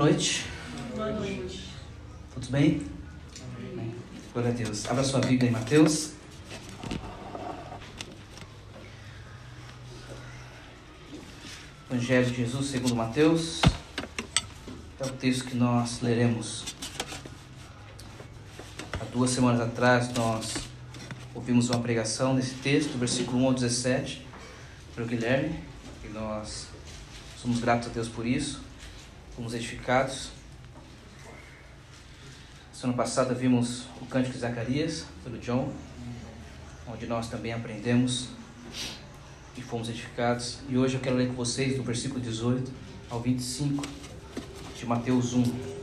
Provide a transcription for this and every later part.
noite. Boa noite. Tudo bem? Amém. Glória a Deus. Abra sua Bíblia em Mateus. Evangelho de Jesus segundo Mateus. É o texto que nós leremos. Há duas semanas atrás nós ouvimos uma pregação nesse texto, versículo 1 ao 17, para o Guilherme, e nós somos gratos a Deus por isso fomos edificados. Semana passada vimos o Cântico de Zacarias, pelo John, onde nós também aprendemos e fomos edificados. E hoje eu quero ler com vocês do versículo 18 ao 25 de Mateus 1.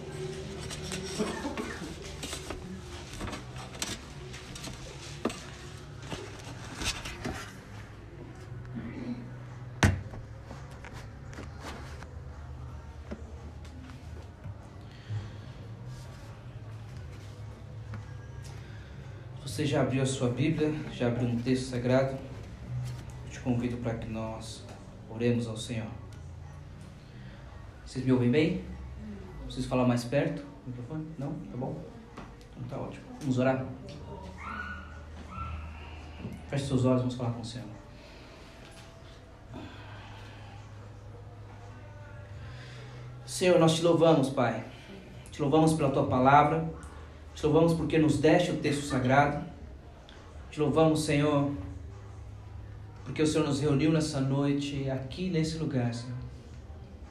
Você já abriu a sua Bíblia, já abriu um texto sagrado? Eu te convido para que nós oremos ao Senhor. Vocês me ouvem bem? Preciso falar mais perto? Microfone? Não? Tá bom? Então tá ótimo. Vamos orar? Feche seus olhos, vamos falar com o Senhor. Senhor, nós te louvamos, Pai. Te louvamos pela tua palavra. Te louvamos porque nos deste o texto sagrado. Te louvamos, Senhor, porque o Senhor nos reuniu nessa noite, aqui nesse lugar, Senhor,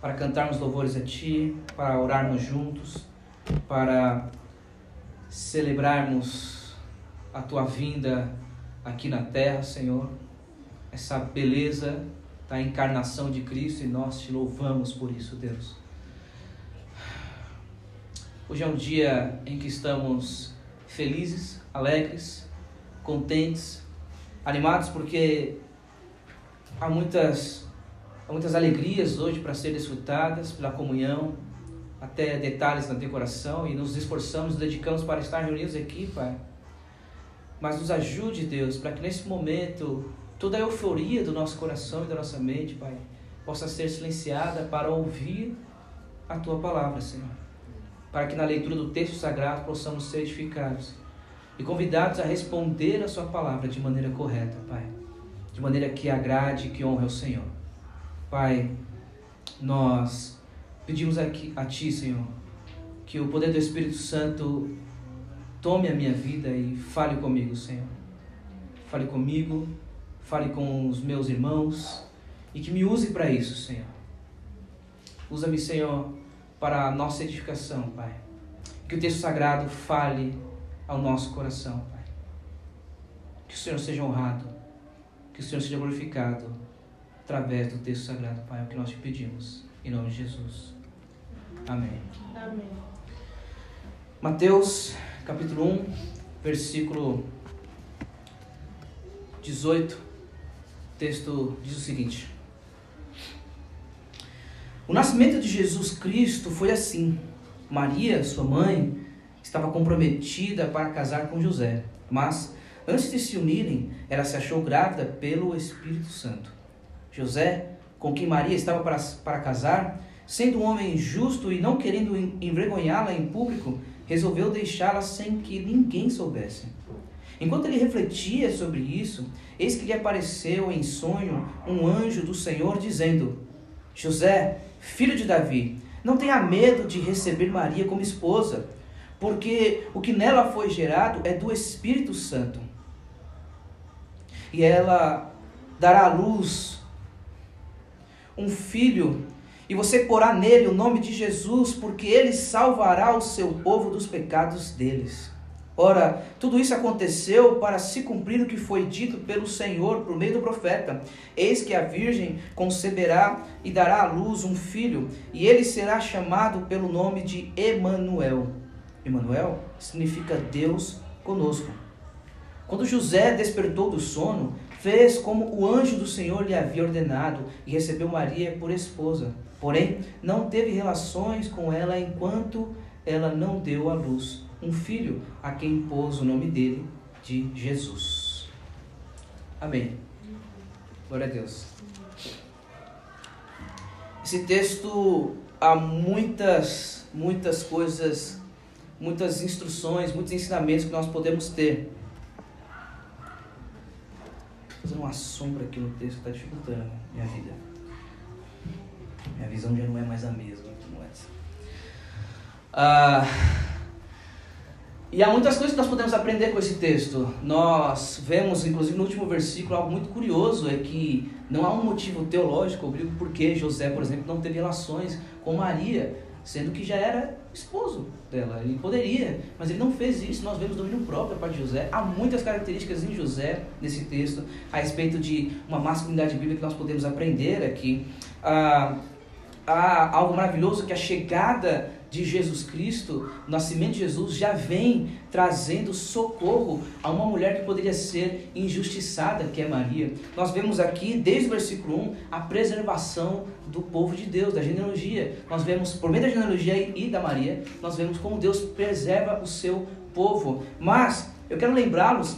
para cantarmos louvores a Ti, para orarmos juntos, para celebrarmos a Tua vinda aqui na terra, Senhor. Essa beleza da encarnação de Cristo e nós te louvamos por isso, Deus. Hoje é um dia em que estamos felizes, alegres, contentes, animados, porque há muitas, há muitas alegrias hoje para ser desfrutadas pela comunhão, até detalhes na decoração, e nos esforçamos, nos dedicamos para estar reunidos aqui, Pai. Mas nos ajude, Deus, para que nesse momento toda a euforia do nosso coração e da nossa mente, Pai, possa ser silenciada para ouvir a Tua palavra, Senhor para que na leitura do texto sagrado possamos ser edificados e convidados a responder a Sua palavra de maneira correta, Pai, de maneira que agrade e que honre ao Senhor. Pai, nós pedimos aqui a Ti, Senhor, que o poder do Espírito Santo tome a minha vida e fale comigo, Senhor. Fale comigo, fale com os meus irmãos e que me use para isso, Senhor. Usa-me, Senhor para a nossa edificação, Pai. Que o texto sagrado fale ao nosso coração, Pai. Que o Senhor seja honrado, que o Senhor seja glorificado através do texto sagrado, Pai. É o que nós te pedimos, em nome de Jesus. Amém. Amém. Mateus, capítulo 1, versículo 18. O texto diz o seguinte: o nascimento de Jesus Cristo foi assim. Maria, sua mãe, estava comprometida para casar com José, mas antes de se unirem, ela se achou grávida pelo Espírito Santo. José, com quem Maria estava para, para casar, sendo um homem justo e não querendo envergonhá-la em público, resolveu deixá-la sem que ninguém soubesse. Enquanto ele refletia sobre isso, eis que lhe apareceu em sonho um anjo do Senhor dizendo: José, filho de Davi, não tenha medo de receber Maria como esposa, porque o que nela foi gerado é do Espírito Santo. E ela dará à luz um filho, e você porá nele o nome de Jesus, porque ele salvará o seu povo dos pecados deles. Ora, tudo isso aconteceu para se cumprir o que foi dito pelo Senhor por meio do profeta: Eis que a Virgem conceberá e dará à luz um filho, e ele será chamado pelo nome de Emanuel. Emanuel significa Deus conosco. Quando José despertou do sono, fez como o anjo do Senhor lhe havia ordenado e recebeu Maria por esposa. Porém, não teve relações com ela enquanto ela não deu à luz um filho a quem pôs o nome dele de Jesus. Amém. Glória a Deus. Esse texto há muitas muitas coisas, muitas instruções, muitos ensinamentos que nós podemos ter. Fazendo uma sombra aqui no texto está dificultando minha vida. Minha visão já não é mais a mesma como essa. Ah, e há muitas coisas que nós podemos aprender com esse texto. Nós vemos, inclusive no último versículo, algo muito curioso: é que não há um motivo teológico bíblico porque José, por exemplo, não teve relações com Maria, sendo que já era esposo dela. Ele poderia, mas ele não fez isso. Nós vemos domínio próprio de José. Há muitas características em José, nesse texto, a respeito de uma masculinidade bíblica que nós podemos aprender aqui. Ah, há algo maravilhoso que a chegada de Jesus Cristo, o nascimento de Jesus, já vem trazendo socorro a uma mulher que poderia ser injustiçada, que é Maria. Nós vemos aqui, desde o versículo 1, a preservação do povo de Deus, da genealogia. Nós vemos, por meio da genealogia e da Maria, nós vemos como Deus preserva o seu povo. Mas, eu quero lembrá-los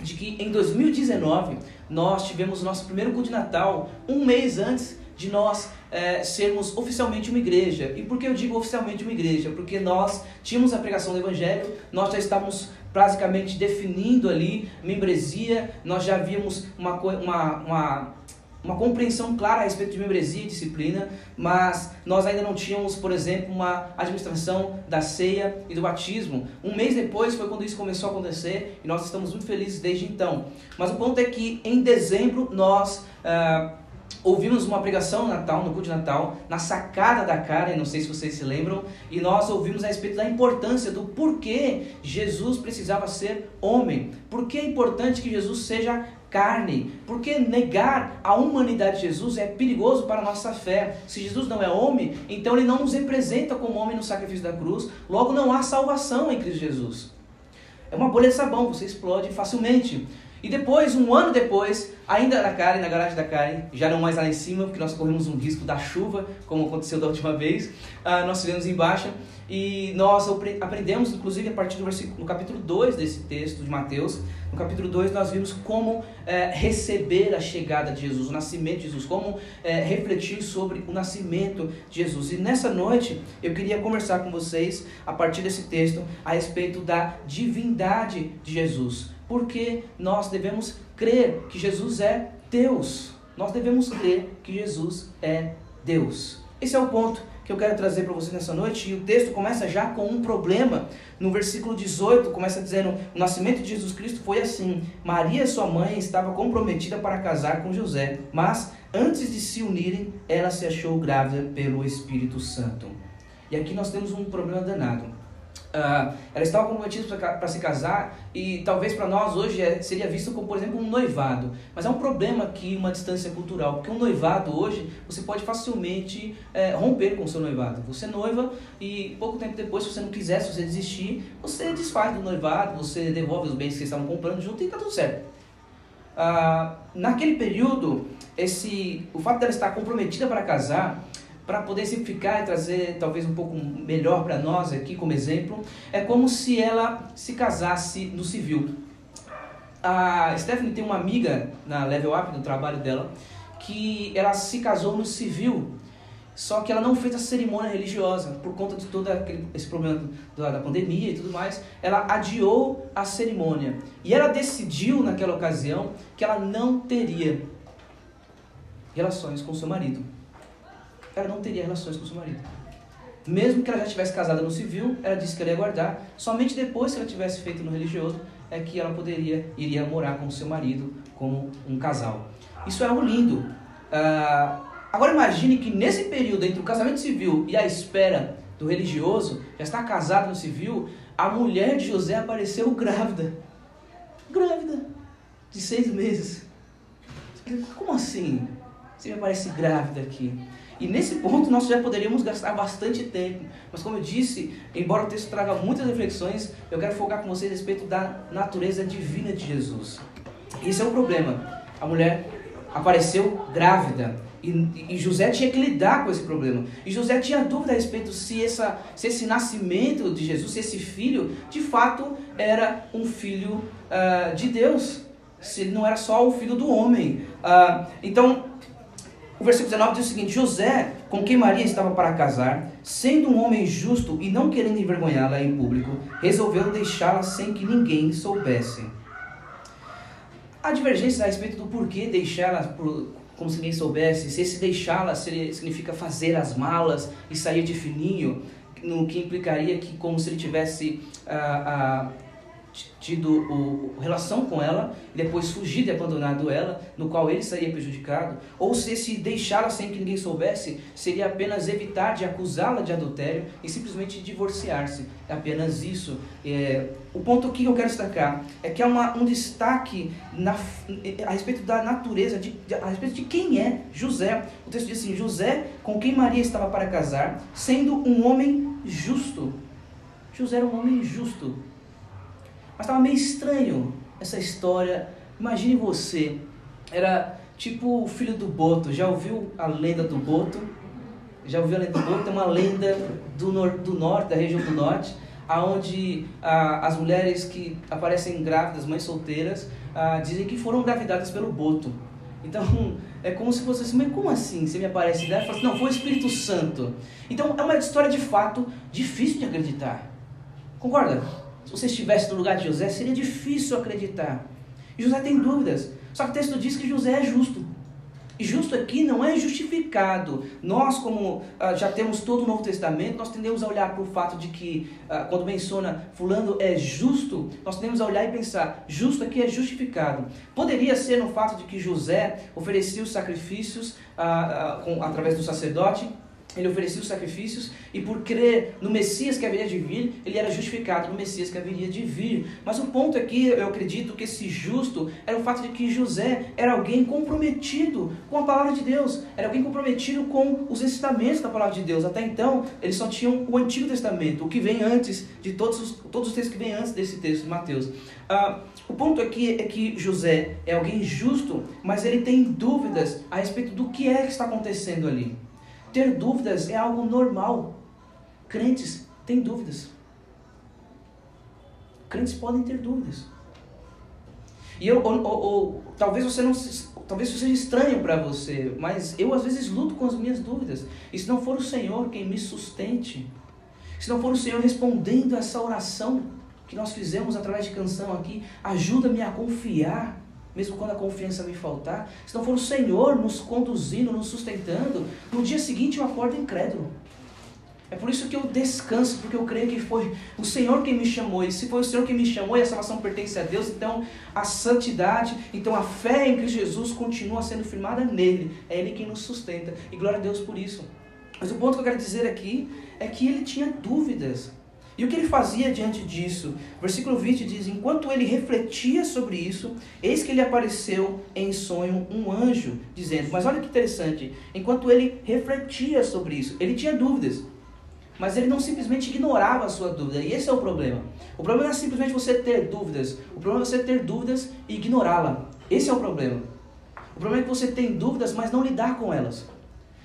de que em 2019 nós tivemos o nosso primeiro culto de Natal, um mês antes de nós é, sermos oficialmente uma igreja. E por que eu digo oficialmente uma igreja? Porque nós tínhamos a pregação do Evangelho, nós já estávamos basicamente definindo ali membresia, nós já víamos uma, uma, uma, uma compreensão clara a respeito de membresia e disciplina, mas nós ainda não tínhamos, por exemplo, uma administração da ceia e do batismo. Um mês depois foi quando isso começou a acontecer e nós estamos muito felizes desde então. Mas o ponto é que em dezembro nós. Uh, ouvimos uma pregação no Natal, no culto de Natal, na sacada da Karen, não sei se vocês se lembram, e nós ouvimos a respeito da importância do porquê Jesus precisava ser homem, por que é importante que Jesus seja carne, porque negar a humanidade de Jesus é perigoso para a nossa fé. Se Jesus não é homem, então ele não nos representa como homem no sacrifício da cruz, logo não há salvação em Cristo Jesus. É uma bolha de sabão, você explode facilmente. E depois, um ano depois, ainda na Karen, na garagem da Karen, já não mais lá em cima, porque nós corremos um risco da chuva, como aconteceu da última vez, uh, nós estivemos embaixo e nós aprendemos, inclusive, a partir do versículo, no capítulo 2 desse texto de Mateus, no capítulo 2 nós vimos como é, receber a chegada de Jesus, o nascimento de Jesus, como é, refletir sobre o nascimento de Jesus. E nessa noite eu queria conversar com vocês, a partir desse texto, a respeito da divindade de Jesus porque nós devemos crer que Jesus é Deus. Nós devemos crer que Jesus é Deus. Esse é o ponto que eu quero trazer para vocês nessa noite. E o texto começa já com um problema. No versículo 18, começa dizendo: O nascimento de Jesus Cristo foi assim. Maria, sua mãe, estava comprometida para casar com José, mas antes de se unirem, ela se achou grávida pelo Espírito Santo. E aqui nós temos um problema danado. Uh, ela estava comprometida para se casar e talvez para nós hoje é, seria visto como, por exemplo, um noivado. Mas é um problema aqui, uma distância cultural, porque um noivado hoje você pode facilmente é, romper com o seu noivado. Você noiva e pouco tempo depois, se você não quiser, se você desistir, você desfaz do noivado, você devolve os bens que estavam comprando junto e está tudo certo. Uh, naquele período, esse, o fato dela estar comprometida para casar para poder simplificar e trazer talvez um pouco melhor para nós aqui como exemplo, é como se ela se casasse no civil. A Stephanie tem uma amiga na Level Up, no trabalho dela, que ela se casou no civil, só que ela não fez a cerimônia religiosa por conta de todo aquele, esse problema da, da pandemia e tudo mais. Ela adiou a cerimônia e ela decidiu naquela ocasião que ela não teria relações com seu marido ela não teria relações com seu marido. Mesmo que ela já tivesse casada no civil, ela disse que ela ia guardar. Somente depois que ela tivesse feito no religioso é que ela poderia iria morar com seu marido como um casal. Isso é algo lindo. Uh, agora imagine que nesse período entre o casamento civil e a espera do religioso, já está casado no civil, a mulher de José apareceu grávida. Grávida. De seis meses. Como assim? Você me aparece grávida aqui. E nesse ponto nós já poderíamos gastar bastante tempo. Mas como eu disse, embora o texto traga muitas reflexões, eu quero focar com vocês a respeito da natureza divina de Jesus. Esse é o problema. A mulher apareceu grávida. E, e, José tinha que lidar com esse problema. E José tinha dúvida a respeito se, essa, se esse nascimento de Jesus, se esse filho, de fato era um filho uh, de Deus. Se ele não era só o filho do homem. Uh, então, o versículo 19 diz o seguinte: José com quem Maria estava para casar, sendo um homem justo e não querendo envergonhá-la em público, resolveu deixá-la sem que ninguém soubesse. Há divergências a respeito do porquê deixá-la como se ninguém soubesse, se esse deixá-la significa fazer as malas e sair de fininho, no que implicaria que como se ele tivesse ah, ah, tido o, relação com ela e depois fugido e abandonado ela, no qual ele seria prejudicado, ou se esse deixá-la sem que ninguém soubesse seria apenas evitar de acusá-la de adultério e simplesmente divorciar-se. É apenas isso. É, o ponto que eu quero destacar é que há uma, um destaque na, a respeito da natureza, de, a respeito de quem é José. O texto diz assim: José, com quem Maria estava para casar, sendo um homem justo. José era um homem justo. Estava meio estranho essa história. Imagine você, era tipo o filho do Boto. Já ouviu a lenda do Boto? Já ouviu a lenda do Boto? É uma lenda do, nor do norte, da região do norte, aonde ah, as mulheres que aparecem grávidas, mães solteiras, ah, dizem que foram engravidadas pelo Boto. Então, é como se fosse assim, mas como assim? Você me aparece e fala assim, não, foi o Espírito Santo. Então, é uma história de fato difícil de acreditar. Concorda? Se você estivesse no lugar de José, seria difícil acreditar. E José tem dúvidas. Só que o texto diz que José é justo. E justo aqui não é justificado. Nós, como ah, já temos todo o Novo Testamento, nós tendemos a olhar para o fato de que, ah, quando menciona fulano é justo, nós tendemos a olhar e pensar, justo aqui é justificado. Poderia ser no fato de que José oferecia os sacrifícios ah, com, através do sacerdote, ele oferecia os sacrifícios e por crer no Messias que haveria de vir, ele era justificado no Messias que haveria de vir. Mas o ponto aqui, eu acredito que esse justo era o fato de que José era alguém comprometido com a palavra de Deus, era alguém comprometido com os ensinamentos da palavra de Deus. Até então, eles só tinham o Antigo Testamento, o que vem antes de todos os, todos os textos que vêm antes desse texto de Mateus. Ah, o ponto aqui é que José é alguém justo, mas ele tem dúvidas a respeito do que é que está acontecendo ali. Ter dúvidas é algo normal. Crentes têm dúvidas. Crentes podem ter dúvidas. E eu, ou, ou, ou, talvez você não talvez isso seja estranho para você, mas eu às vezes luto com as minhas dúvidas. E se não for o Senhor quem me sustente, se não for o Senhor respondendo essa oração que nós fizemos através de canção aqui, ajuda-me a confiar mesmo quando a confiança me faltar, se não for o Senhor nos conduzindo, nos sustentando, no dia seguinte eu acordo incrédulo. É por isso que eu descanso, porque eu creio que foi o Senhor quem me chamou. E se foi o Senhor quem me chamou e a salvação pertence a Deus, então a santidade, então a fé em Cristo Jesus continua sendo firmada nele. É Ele quem nos sustenta. E glória a Deus por isso. Mas o ponto que eu quero dizer aqui é que ele tinha dúvidas. E o que ele fazia diante disso? Versículo 20 diz: Enquanto ele refletia sobre isso, eis que lhe apareceu em sonho um anjo, dizendo: Mas olha que interessante, enquanto ele refletia sobre isso, ele tinha dúvidas, mas ele não simplesmente ignorava a sua dúvida, e esse é o problema. O problema não é simplesmente você ter dúvidas, o problema é você ter dúvidas e ignorá-la. Esse é o problema. O problema é que você tem dúvidas, mas não lidar com elas.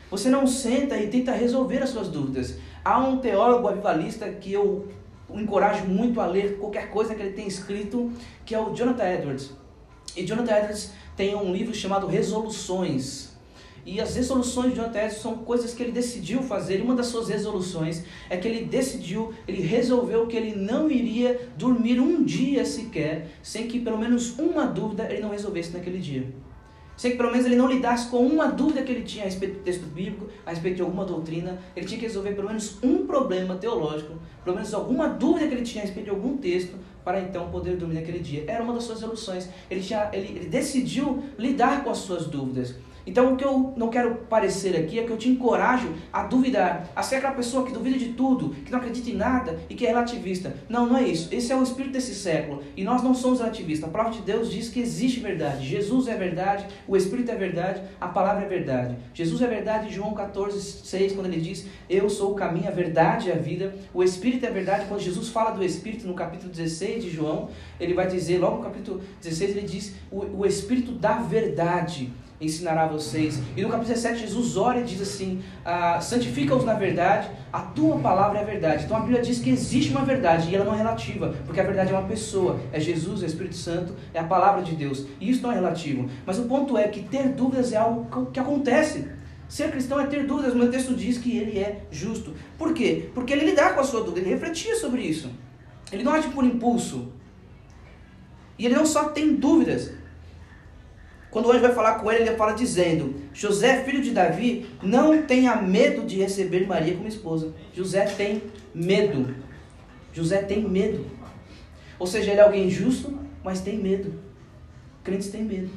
Você não senta e tenta resolver as suas dúvidas. Há um teólogo avivalista que eu encorajo muito a ler qualquer coisa que ele tenha escrito, que é o Jonathan Edwards. E Jonathan Edwards tem um livro chamado Resoluções. E as resoluções de Jonathan Edwards são coisas que ele decidiu fazer. E uma das suas resoluções é que ele decidiu, ele resolveu que ele não iria dormir um dia sequer sem que pelo menos uma dúvida ele não resolvesse naquele dia sem que pelo menos ele não lidasse com uma dúvida que ele tinha a respeito do texto bíblico, a respeito de alguma doutrina. Ele tinha que resolver pelo menos um problema teológico, pelo menos alguma dúvida que ele tinha a respeito de algum texto, para então poder dormir naquele dia. Era uma das suas soluções. Ele, ele, ele decidiu lidar com as suas dúvidas. Então, o que eu não quero parecer aqui é que eu te encorajo a duvidar, a ser aquela pessoa que duvida de tudo, que não acredita em nada e que é relativista. Não, não é isso. Esse é o espírito desse século e nós não somos relativistas. A palavra de Deus diz que existe verdade. Jesus é verdade, o Espírito é verdade, a palavra é verdade. Jesus é verdade, João 14, 6, quando ele diz: Eu sou o caminho, a verdade e a vida. O Espírito é verdade. Quando Jesus fala do Espírito no capítulo 16 de João, ele vai dizer, logo no capítulo 16, ele diz: O, o Espírito da verdade ensinará a vocês. E no capítulo 17, Jesus ora e diz assim: ah, santifica-os na verdade, a tua palavra é a verdade. Então a Bíblia diz que existe uma verdade e ela não é relativa, porque a verdade é uma pessoa, é Jesus, é o Espírito Santo, é a palavra de Deus. E isso não é relativo. Mas o ponto é que ter dúvidas é algo que acontece. Ser cristão é ter dúvidas, mas o texto diz que ele é justo. Por quê? Porque ele lidar com a sua dúvida, ele refletia sobre isso. Ele não age por impulso. E ele não só tem dúvidas. Quando o anjo vai falar com ele, ele fala dizendo: José, filho de Davi, não tenha medo de receber Maria como esposa. José tem medo. José tem medo. Ou seja, ele é alguém justo, mas tem medo. Crentes têm medo.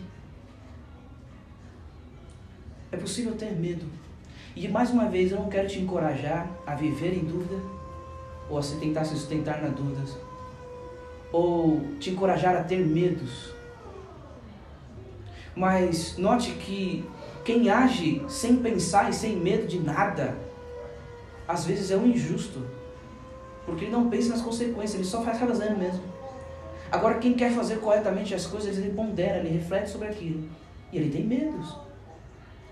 É possível ter medo. E mais uma vez, eu não quero te encorajar a viver em dúvida, ou a se tentar se sustentar nas dúvidas, ou te encorajar a ter medos. Mas note que quem age sem pensar e sem medo de nada, às vezes é um injusto. Porque ele não pensa nas consequências, ele só faz fazendo mesmo. Agora, quem quer fazer corretamente as coisas, ele pondera, ele reflete sobre aquilo. E ele tem medos.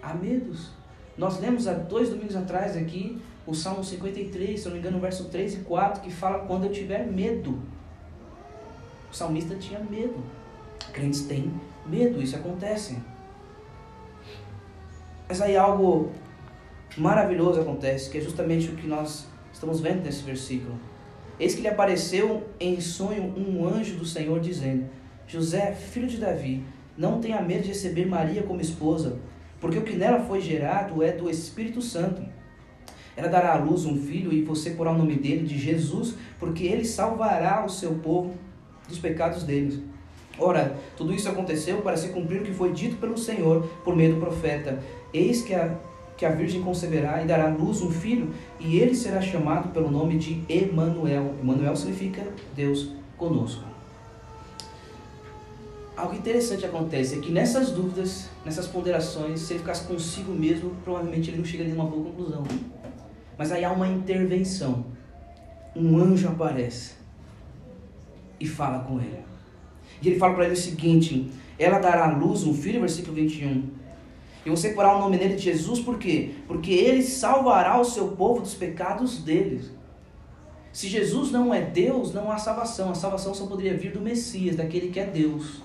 Há medos. Nós lemos há dois domingos atrás aqui o Salmo 53, se não me engano, verso 3 e 4, que fala quando eu tiver medo. O salmista tinha medo. Crentes têm medo, isso acontece. Mas aí algo maravilhoso acontece, que é justamente o que nós estamos vendo nesse versículo. Eis que lhe apareceu em sonho um anjo do Senhor dizendo: José, filho de Davi, não tenha medo de receber Maria como esposa, porque o que nela foi gerado é do Espírito Santo. Ela dará à luz um filho e você porá o nome dele de Jesus, porque ele salvará o seu povo dos pecados deles. Ora, tudo isso aconteceu para se cumprir o que foi dito pelo Senhor por meio do profeta. Eis que a, que a Virgem conceberá e dará à luz um filho, e ele será chamado pelo nome de Emanuel. Emanuel significa Deus conosco. Algo interessante acontece é que nessas dúvidas, nessas ponderações, se ele ficasse consigo mesmo, provavelmente ele não chegaria a uma boa conclusão. Mas aí há uma intervenção. Um anjo aparece e fala com ele. E ele fala para ele o seguinte: Ela dará à luz um filho, versículo 21. E você porá o nome nele de Jesus, por quê? Porque ele salvará o seu povo dos pecados deles. Se Jesus não é Deus, não há salvação. A salvação só poderia vir do Messias, daquele que é Deus.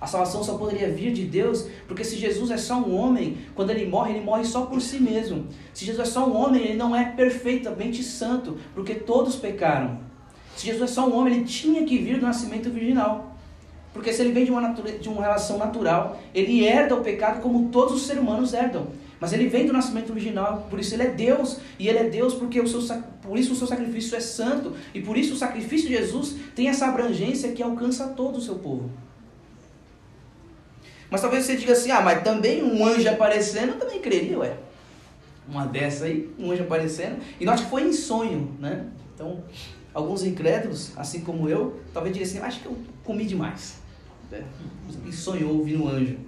A salvação só poderia vir de Deus, porque se Jesus é só um homem, quando ele morre, ele morre só por si mesmo. Se Jesus é só um homem, ele não é perfeitamente santo, porque todos pecaram. Se Jesus é só um homem, ele tinha que vir do nascimento virginal. Porque se ele vem de uma, de uma relação natural, ele herda o pecado como todos os seres humanos herdam. Mas ele vem do nascimento original, por isso ele é Deus, e ele é Deus porque o seu, por isso o seu sacrifício é santo, e por isso o sacrifício de Jesus tem essa abrangência que alcança todo o seu povo. Mas talvez você diga assim, ah, mas também um anjo aparecendo, eu também creria, ué. Uma dessa aí, um anjo aparecendo. E nós que foi em sonho, né? Então, alguns incrédulos, assim como eu, talvez digam assim, acho que eu comi demais. E sonhou ouvindo um anjo.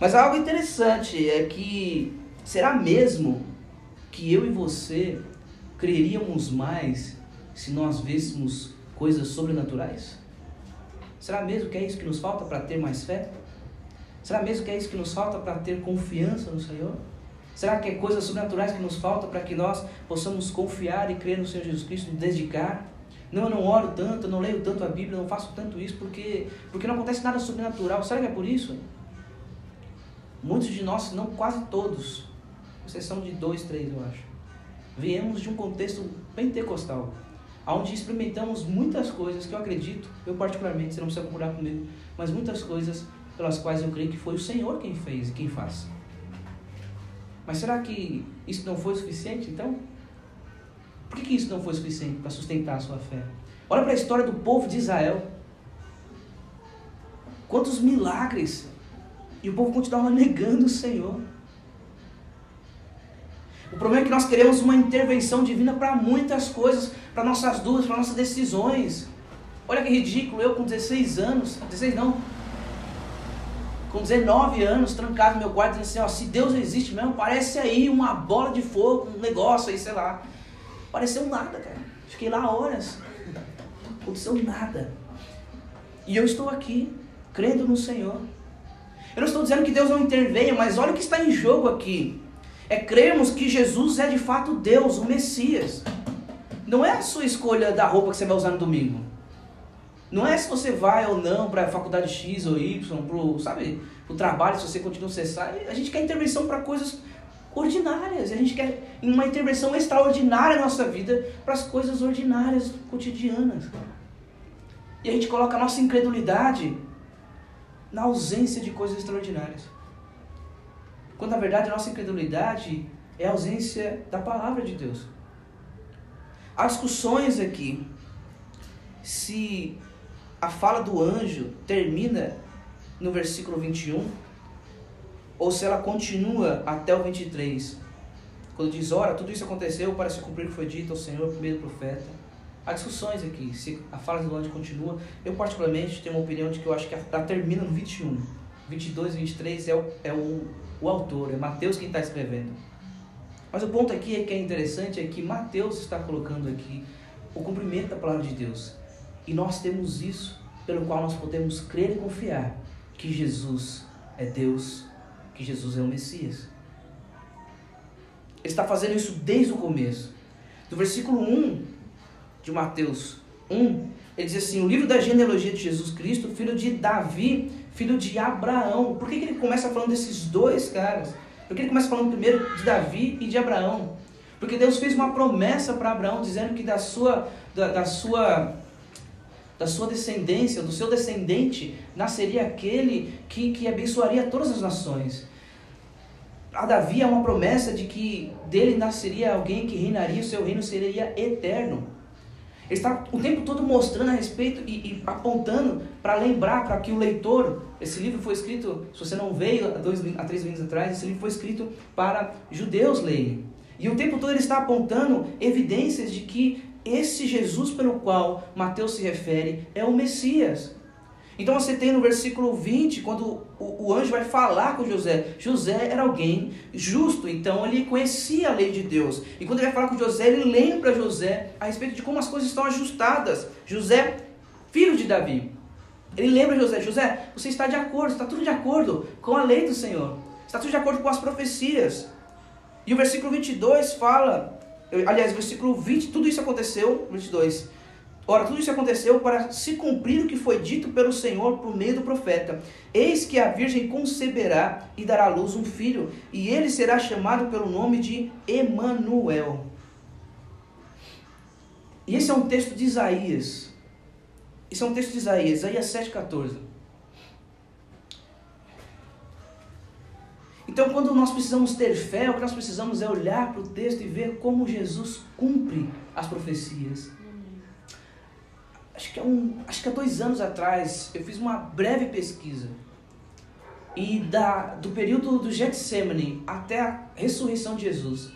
Mas algo interessante é que, será mesmo que eu e você creríamos mais se nós víssemos coisas sobrenaturais? Será mesmo que é isso que nos falta para ter mais fé? Será mesmo que é isso que nos falta para ter confiança no Senhor? Será que é coisas sobrenaturais que nos falta para que nós possamos confiar e crer no Senhor Jesus Cristo, nos dedicar? Não, eu não oro tanto, eu não leio tanto a Bíblia, eu não faço tanto isso porque, porque não acontece nada sobrenatural. Será que é por isso? Muitos de nós, não quase todos, exceção de dois, três, eu acho, viemos de um contexto pentecostal onde experimentamos muitas coisas que eu acredito, eu particularmente, você não precisa concordar comigo, mas muitas coisas pelas quais eu creio que foi o Senhor quem fez e quem faz. Mas será que isso não foi suficiente então? Por que, isso não foi suficiente para sustentar a sua fé? Olha para a história do povo de Israel. Quantos milagres! E o povo continuava negando o Senhor. O problema é que nós queremos uma intervenção divina para muitas coisas, para nossas dúvidas, para nossas decisões. Olha que ridículo, eu com 16 anos, 16 não, com 19 anos, trancado no meu quarto, dizendo assim, ó, se Deus existe mesmo, parece aí uma bola de fogo, um negócio aí, sei lá. Pareceu nada, cara. Fiquei lá horas. Não aconteceu nada. E eu estou aqui, crendo no Senhor. Eu não estou dizendo que Deus não intervenha, mas olha o que está em jogo aqui é crermos que Jesus é de fato Deus, o Messias. Não é a sua escolha da roupa que você vai usar no domingo. Não é se você vai ou não para a faculdade X ou Y, pro, sabe, o trabalho, se você continua a acessar. A gente quer intervenção para coisas ordinárias. A gente quer uma intervenção extraordinária na nossa vida para as coisas ordinárias, cotidianas. E a gente coloca a nossa incredulidade na ausência de coisas extraordinárias. Quando na verdade a nossa incredulidade é a ausência da palavra de Deus. Há discussões aqui se a fala do anjo termina no versículo 21 ou se ela continua até o 23. Quando diz, ora, tudo isso aconteceu para se cumprir o que foi dito ao Senhor do profeta. Há discussões aqui, se a fala do anjo continua. Eu, particularmente, tenho uma opinião de que eu acho que ela termina no 21. 22 e 23 é o, é o, o autor, é Mateus quem está escrevendo. Mas o ponto aqui é que é interessante é que Mateus está colocando aqui o cumprimento da palavra de Deus. E nós temos isso pelo qual nós podemos crer e confiar que Jesus é Deus, que Jesus é o Messias. Ele está fazendo isso desde o começo. Do versículo 1 de Mateus 1, ele diz assim: o livro da genealogia de Jesus Cristo, filho de Davi, filho de Abraão. Por que, que ele começa falando desses dois caras? Por que ele começa falando primeiro de Davi e de Abraão? Porque Deus fez uma promessa para Abraão, dizendo que da sua, da, da, sua, da sua descendência, do seu descendente, nasceria aquele que, que abençoaria todas as nações. A Davi é uma promessa de que dele nasceria alguém que reinaria, o seu reino seria eterno. Ele está o tempo todo mostrando a respeito e, e apontando para lembrar para que o leitor, esse livro foi escrito, se você não veio há, dois, há três meses atrás, esse livro foi escrito para judeus lerem. E o tempo todo ele está apontando evidências de que esse Jesus pelo qual Mateus se refere é o Messias. Então você tem no versículo 20, quando o, o, anjo vai falar com José, José era alguém justo, então ele conhecia a lei de Deus. E quando ele vai falar com José, ele lembra José a respeito de como as coisas estão ajustadas. José, filho de Davi. Ele lembra José, José, você está de acordo, está tudo de acordo com a lei do Senhor. Está tudo de acordo com as profecias. E o versículo 22 fala, aliás, versículo 20, tudo isso aconteceu, 22 Ora, tudo isso aconteceu para se cumprir o que foi dito pelo Senhor por meio do profeta. Eis que a virgem conceberá e dará à luz um filho, e ele será chamado pelo nome de Emanuel. E esse é um texto de Isaías. Esse é um texto de Isaías, Isaías 7,14. Então, quando nós precisamos ter fé, o que nós precisamos é olhar para o texto e ver como Jesus cumpre as profecias acho que, é um, acho que há dois anos atrás, eu fiz uma breve pesquisa. E da, do período do Getsemane até a ressurreição de Jesus,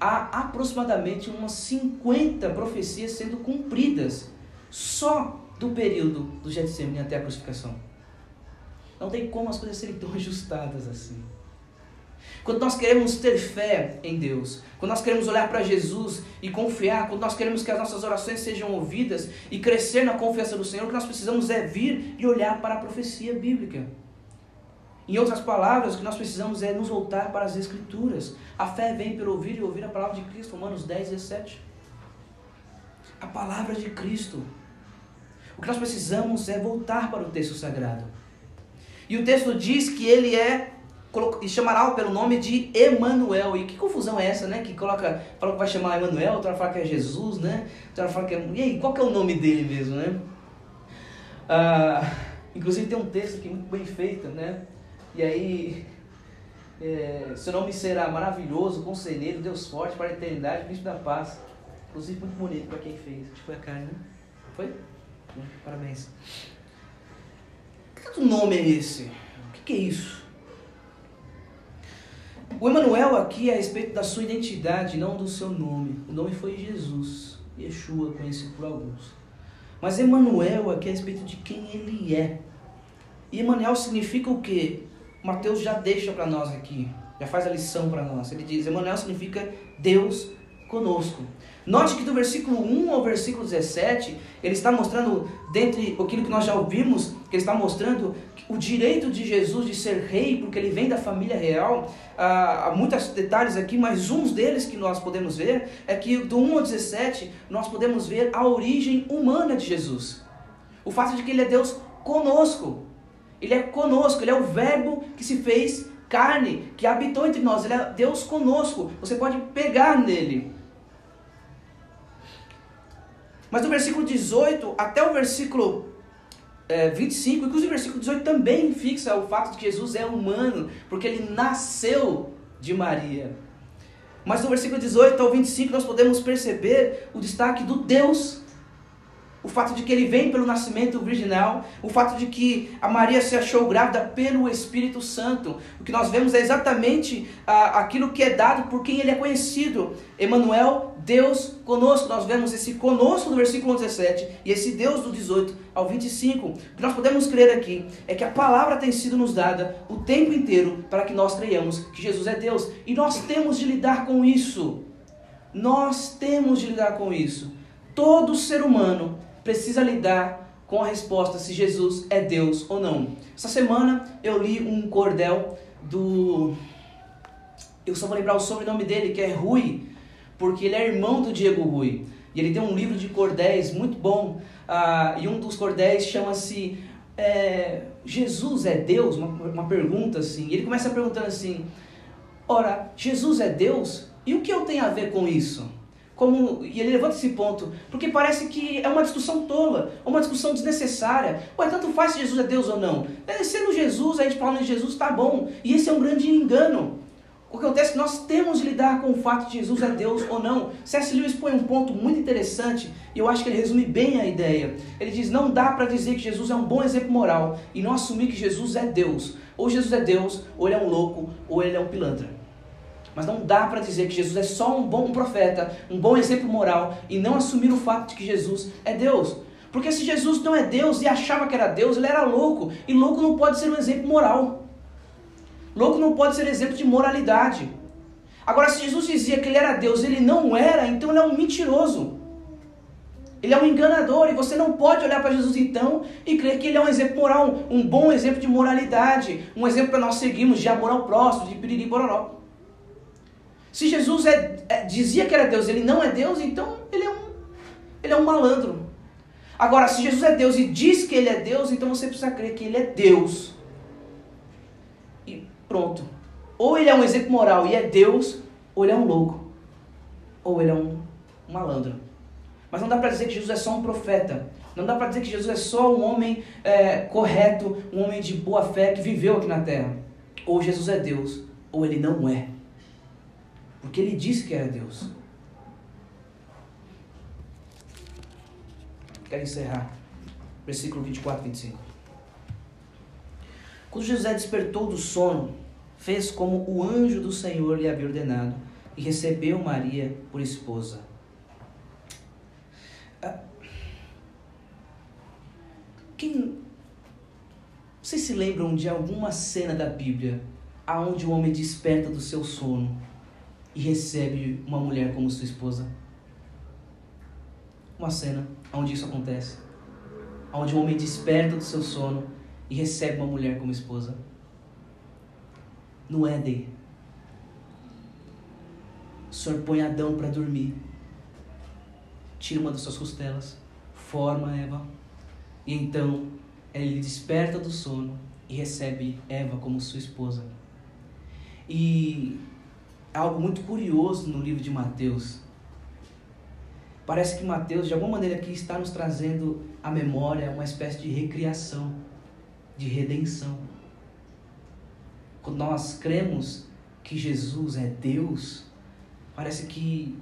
há aproximadamente umas 50 profecias sendo cumpridas só do período do Getsemane até a crucificação. Não tem como as coisas serem tão ajustadas assim. Quando nós queremos ter fé em Deus, quando nós queremos olhar para Jesus e confiar, quando nós queremos que as nossas orações sejam ouvidas e crescer na confiança do Senhor, o que nós precisamos é vir e olhar para a profecia bíblica. Em outras palavras, o que nós precisamos é nos voltar para as Escrituras. A fé vem pelo ouvir e ouvir a palavra de Cristo, Romanos 10, 17. A palavra de Cristo. O que nós precisamos é voltar para o texto sagrado. E o texto diz que ele é e chamará pelo nome de Emanuel. E que confusão é essa, né? Que coloca, fala que vai chamar Emanuel, outra fala que é Jesus, né? Outra fala que é. E aí, qual que é o nome dele mesmo, né? Ah, inclusive tem um texto aqui muito bem feito, né? E aí, é, seu nome será maravilhoso, conselheiro, Deus forte para a eternidade, príncipe da paz. Inclusive muito bonito para quem fez. Acho que foi a carne, né? Foi? Parabéns. Que tanto nome é esse? O que, que é isso? O Emanuel aqui é a respeito da sua identidade, não do seu nome. O nome foi Jesus, Yeshua, conhecido por alguns. Mas Emanuel aqui é a respeito de quem ele é. E Emanuel significa o quê? Mateus já deixa para nós aqui, já faz a lição para nós. Ele diz: Emanuel significa Deus conosco. Note que do versículo 1 ao versículo 17, ele está mostrando, dentre aquilo que nós já ouvimos, que ele está mostrando o direito de Jesus de ser rei, porque ele vem da família real. Ah, há muitos detalhes aqui, mas um deles que nós podemos ver é que do 1 ao 17, nós podemos ver a origem humana de Jesus. O fato de que Ele é Deus conosco. Ele é conosco, Ele é o Verbo que se fez carne, que habitou entre nós. Ele é Deus conosco. Você pode pegar nele. Mas do versículo 18 até o versículo é, 25, inclusive o versículo 18 também fixa o fato de que Jesus é humano, porque ele nasceu de Maria. Mas do versículo 18 ao 25 nós podemos perceber o destaque do Deus o fato de que ele vem pelo nascimento virginal, o fato de que a Maria se achou grávida pelo Espírito Santo. O que nós vemos é exatamente ah, aquilo que é dado por quem ele é conhecido. Emmanuel, Deus conosco. Nós vemos esse conosco no versículo 17 e esse Deus do 18 ao 25. O que nós podemos crer aqui é que a palavra tem sido nos dada o tempo inteiro para que nós creiamos que Jesus é Deus. E nós temos de lidar com isso. Nós temos de lidar com isso. Todo ser humano precisa lidar com a resposta se Jesus é Deus ou não. Essa semana eu li um cordel do. Eu só vou lembrar o sobrenome dele, que é Rui, porque ele é irmão do Diego Rui. E ele tem um livro de cordéis muito bom. Ah, e um dos cordéis chama-se é, Jesus é Deus? Uma, uma pergunta assim. E ele começa perguntando assim: Ora, Jesus é Deus? E o que eu tenho a ver com isso? Como e ele levanta esse ponto, porque parece que é uma discussão tola, uma discussão desnecessária. Ué, tanto faz se Jesus é Deus ou não. É, sendo Jesus, a gente falando de Jesus, tá bom. E esse é um grande engano. O que acontece é que nós temos de lidar com o fato de Jesus é Deus ou não. C.S. Lewis põe um ponto muito interessante e eu acho que ele resume bem a ideia. Ele diz: não dá para dizer que Jesus é um bom exemplo moral e não assumir que Jesus é Deus. Ou Jesus é Deus, ou ele é um louco, ou ele é um pilantra. Mas não dá para dizer que Jesus é só um bom profeta, um bom exemplo moral e não assumir o fato de que Jesus é Deus. Porque se Jesus não é Deus e achava que era Deus, ele era louco. E louco não pode ser um exemplo moral. Louco não pode ser exemplo de moralidade. Agora, se Jesus dizia que ele era Deus, ele não era, então ele é um mentiroso. Ele é um enganador e você não pode olhar para Jesus então e crer que ele é um exemplo moral, um bom exemplo de moralidade, um exemplo para nós seguirmos de amor ao próximo, de piriri bororó. Se Jesus é, é, dizia que era Deus, ele não é Deus, então ele é, um, ele é um malandro. Agora, se Jesus é Deus e diz que ele é Deus, então você precisa crer que ele é Deus. E pronto. Ou ele é um exemplo moral e é Deus, ou ele é um louco. Ou ele é um, malandro. Mas não dá para dizer que Jesus é só um profeta. Não dá para dizer que Jesus é só um homem é, correto, um homem de boa fé que viveu aqui na terra. Ou Jesus é Deus, ou ele não é. Porque ele disse que era Deus. Quero encerrar. Versículo 24 e 25. Quando José despertou do sono, fez como o anjo do Senhor lhe havia ordenado e recebeu Maria por esposa. Ah, quem vocês se lembram de alguma cena da Bíblia aonde o homem desperta do seu sono e recebe uma mulher como sua esposa. Uma cena onde isso acontece. Onde um homem desperta do seu sono e recebe uma mulher como esposa. No Éden. O Senhor põe Adão para dormir. Tira uma das suas costelas. Forma Eva. E então ele desperta do sono e recebe Eva como sua esposa. E algo muito curioso no livro de Mateus. Parece que Mateus, de alguma maneira, aqui está nos trazendo à memória uma espécie de recriação, de redenção. Quando nós cremos que Jesus é Deus, parece que,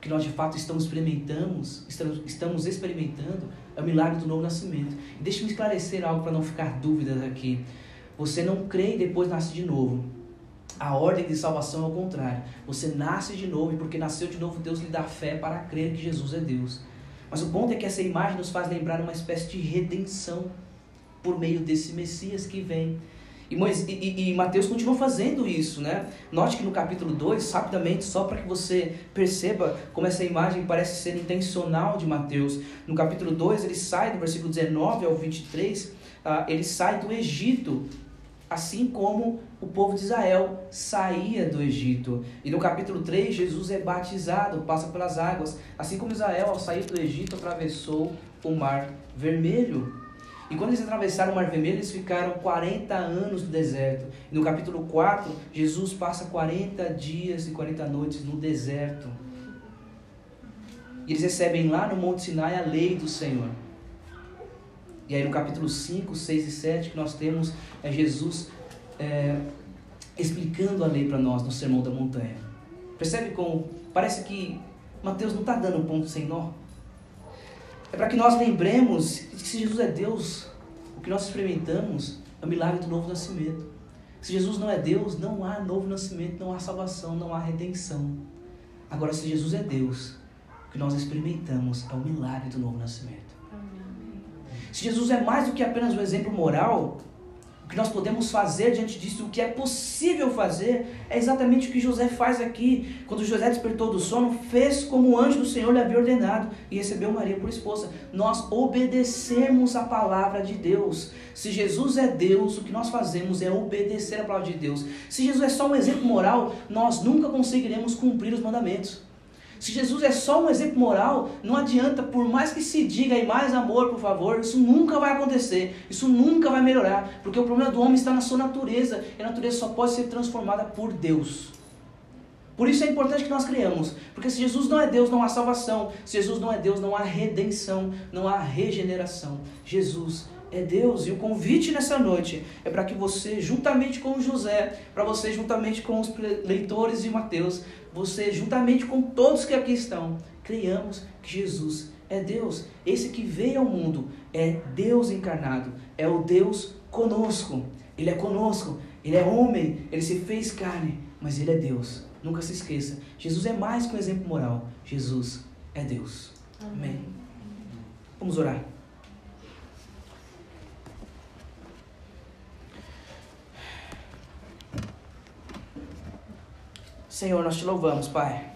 que nós de fato estamos experimentamos, estamos, experimentando o milagre do novo nascimento. E deixe-me esclarecer algo para não ficar dúvidas aqui. Você não crê e depois nasce de novo. A ordem de salvação é o contrário. Você nasce de novo e porque nasceu de novo, Deus lhe dá fé para crer que Jesus é Deus. Mas o ponto é que essa imagem nos faz lembrar uma espécie de redenção por meio desse Messias que vem. E, Moisés, e, e, Mateus continua fazendo isso, né? Note que no capítulo 2, rapidamente, só para que você perceba como essa imagem parece ser intencional de Mateus. No capítulo 2, ele sai do versículo 19 ao 23, uh, ah, ele sai do Egito assim como o povo de Israel saía do Egito. E no capítulo 3, Jesus é batizado, passa pelas águas, assim como Israel, ao sair do Egito, atravessou o Mar Vermelho. E quando eles atravessaram o Mar Vermelho, eles ficaram 40 anos no deserto. E no capítulo 4, Jesus passa 40 dias e 40 noites no deserto. E eles recebem lá no Monte Sinai a lei do Senhor. E aí no capítulo 5, 6 e 7 que nós temos é Jesus é, explicando a lei para nós no Sermão da Montanha. Percebe como parece que Mateus não está dando ponto sem nó? É para que nós lembremos que se Jesus é Deus, o que nós experimentamos é o milagre do novo nascimento. Se Jesus não é Deus, não há novo nascimento, não há salvação, não há redenção. Agora, se Jesus é Deus, o que nós experimentamos é o milagre do novo nascimento. Se Jesus é mais do que apenas um exemplo moral, o que nós podemos fazer diante disso, o que é possível fazer, é exatamente o que José faz aqui. Quando José despertou do sono, fez como o anjo do Senhor lhe havia ordenado e recebeu Maria por esposa. Nós obedecemos a palavra de Deus. Se Jesus é Deus, o que nós fazemos é obedecer a palavra de Deus. Se Jesus é só um exemplo moral, nós nunca conseguiremos cumprir os mandamentos. Se Jesus é só um exemplo moral, não adianta, por mais que se diga aí mais amor, por favor, isso nunca vai acontecer, isso nunca vai melhorar, porque o problema do homem está na sua natureza, e a natureza só pode ser transformada por Deus. Por isso é importante que nós criamos, porque se Jesus não é Deus, não há salvação, se Jesus não é Deus, não há redenção, não há regeneração. Jesus é Deus. E o convite nessa noite é para que você, juntamente com José, para você, juntamente com os leitores de Mateus, você, juntamente com todos que aqui estão, criamos que Jesus é Deus. Esse que veio ao mundo é Deus encarnado, é o Deus conosco. Ele é conosco, ele é homem, ele se fez carne, mas ele é Deus. Nunca se esqueça, Jesus é mais que um exemplo moral. Jesus é Deus. Amém. Vamos orar. Senhor, nós te louvamos, Pai.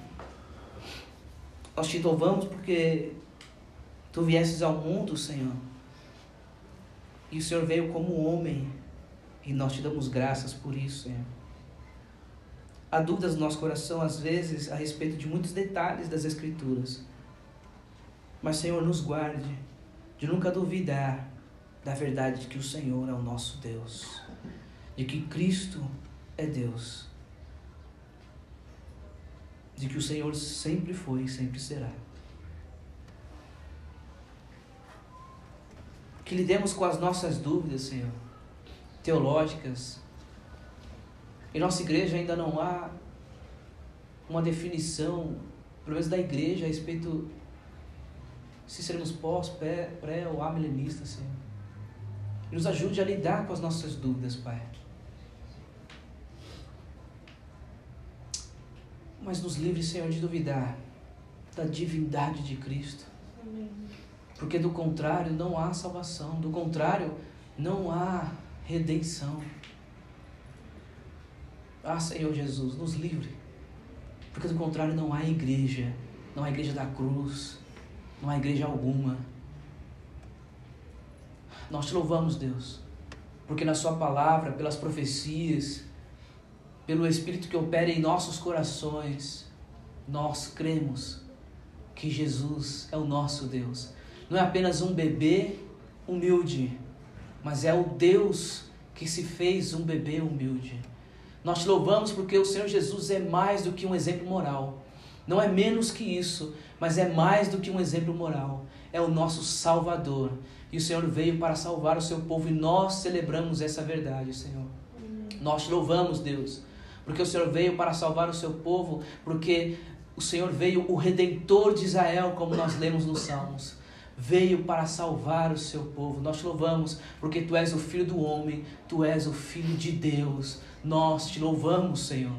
Nós te louvamos porque tu viesses ao mundo, Senhor. E o Senhor veio como homem. E nós te damos graças por isso, Senhor. Há dúvidas no nosso coração, às vezes, a respeito de muitos detalhes das Escrituras. Mas, Senhor, nos guarde de nunca duvidar da verdade de que o Senhor é o nosso Deus, de que Cristo é Deus de que o Senhor sempre foi e sempre será. Que lidemos com as nossas dúvidas, Senhor, teológicas. Em nossa igreja ainda não há uma definição, pelo menos da igreja, a respeito se seremos pós, pré, pré ou amilenistas, Senhor. E nos ajude a lidar com as nossas dúvidas, Pai. Mas nos livre, Senhor, de duvidar da divindade de Cristo. Porque do contrário não há salvação, do contrário não há redenção. Ah, Senhor Jesus, nos livre. Porque do contrário não há igreja, não há igreja da cruz, não há igreja alguma. Nós te louvamos, Deus, porque na Sua palavra, pelas profecias, pelo Espírito que opera em nossos corações, nós cremos que Jesus é o nosso Deus. Não é apenas um bebê humilde, mas é o Deus que se fez um bebê humilde. Nós te louvamos porque o Senhor Jesus é mais do que um exemplo moral. Não é menos que isso, mas é mais do que um exemplo moral. É o nosso Salvador. E o Senhor veio para salvar o seu povo e nós celebramos essa verdade, Senhor. Nós te louvamos, Deus, porque o Senhor veio para salvar o seu povo, porque o Senhor veio o redentor de Israel, como nós lemos nos Salmos. Veio para salvar o seu povo. Nós te louvamos, porque tu és o filho do homem, tu és o filho de Deus. Nós te louvamos, Senhor.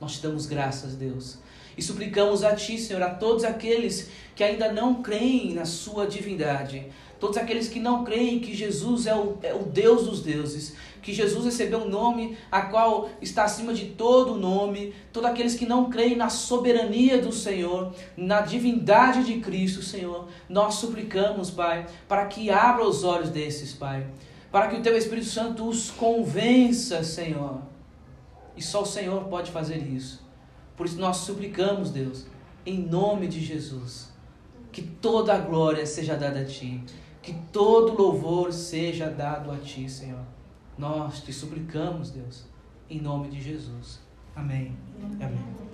Nós te damos graças, Deus. E suplicamos a Ti, Senhor, a todos aqueles que ainda não creem na Sua divindade, todos aqueles que não creem que Jesus é o, é o Deus dos deuses, que Jesus recebeu um nome a qual está acima de todo nome, todos aqueles que não creem na soberania do Senhor, na divindade de Cristo, Senhor, nós suplicamos, Pai, para que abra os olhos desses, Pai, para que o Teu Espírito Santo os convença, Senhor. E só o Senhor pode fazer isso. Por isso nós suplicamos, Deus, em nome de Jesus. Que toda a glória seja dada a Ti. Que todo louvor seja dado a Ti, Senhor. Nós te suplicamos, Deus, em nome de Jesus. Amém. Amém.